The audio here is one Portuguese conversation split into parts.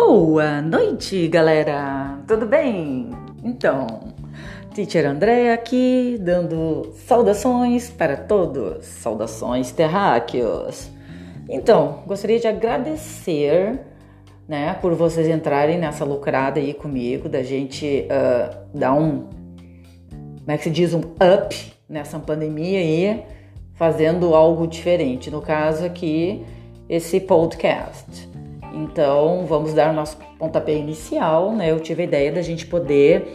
Boa noite, galera! Tudo bem? Então, Teacher André aqui, dando saudações para todos, saudações terráqueos. Então, gostaria de agradecer, né, por vocês entrarem nessa lucrada aí comigo, da gente uh, dar um, como é que se diz, um up nessa pandemia aí, fazendo algo diferente. No caso aqui, esse podcast. Então, vamos dar o nosso pontapé inicial, né? Eu tive a ideia da gente poder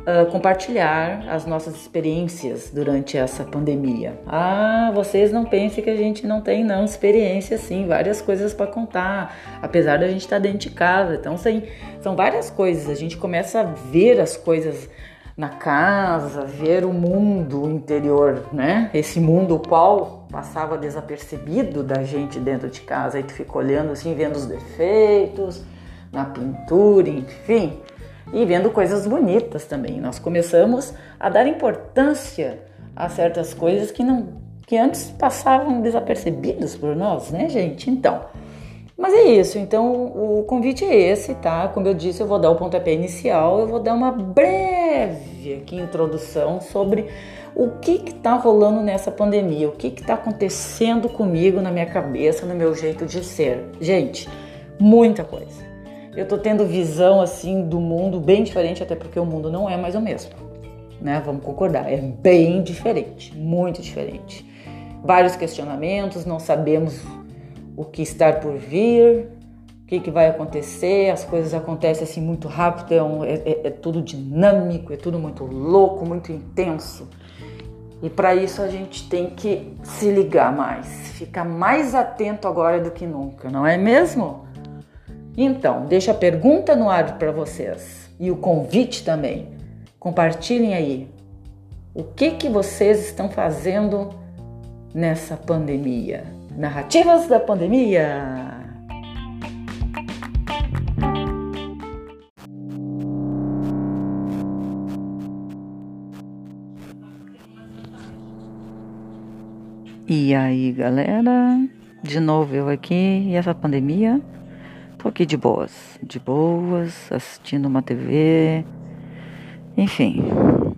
uh, compartilhar as nossas experiências durante essa pandemia. Ah, vocês não pensem que a gente não tem não experiência, sim, várias coisas para contar, apesar da gente estar tá dentro de casa. Então, sim, são várias coisas. A gente começa a ver as coisas na casa, ver o mundo interior, né? Esse mundo o qual passava desapercebido da gente dentro de casa, aí tu fica olhando assim, vendo os defeitos na pintura, enfim, e vendo coisas bonitas também. Nós começamos a dar importância a certas coisas que não que antes passavam desapercebidos por nós, né, gente? Então, mas é isso, então o convite é esse, tá? Como eu disse, eu vou dar o pontapé inicial, eu vou dar uma breve aqui introdução sobre o que está rolando nessa pandemia, o que está acontecendo comigo na minha cabeça, no meu jeito de ser. Gente, muita coisa. Eu tô tendo visão assim do mundo bem diferente, até porque o mundo não é mais o mesmo, né? Vamos concordar, é bem diferente, muito diferente. Vários questionamentos, não sabemos o que está por vir, o que, que vai acontecer, as coisas acontecem assim muito rápido, é, um, é, é, é tudo dinâmico, é tudo muito louco, muito intenso. E para isso a gente tem que se ligar mais, ficar mais atento agora do que nunca, não é mesmo? Então, deixa a pergunta no ar para vocês e o convite também. Compartilhem aí. O que que vocês estão fazendo nessa pandemia? Narrativas da pandemia. E aí, galera? De novo eu aqui e essa pandemia. Tô aqui de boas, de boas, assistindo uma TV. Enfim,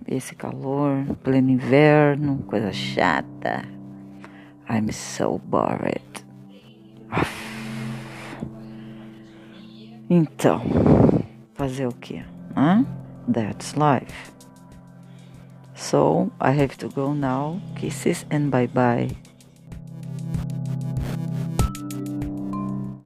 esse calor, pleno inverno, coisa chata. I'm so bored. Então, fazer o que? Huh? That's life. So I have to go now. Kisses and bye bye.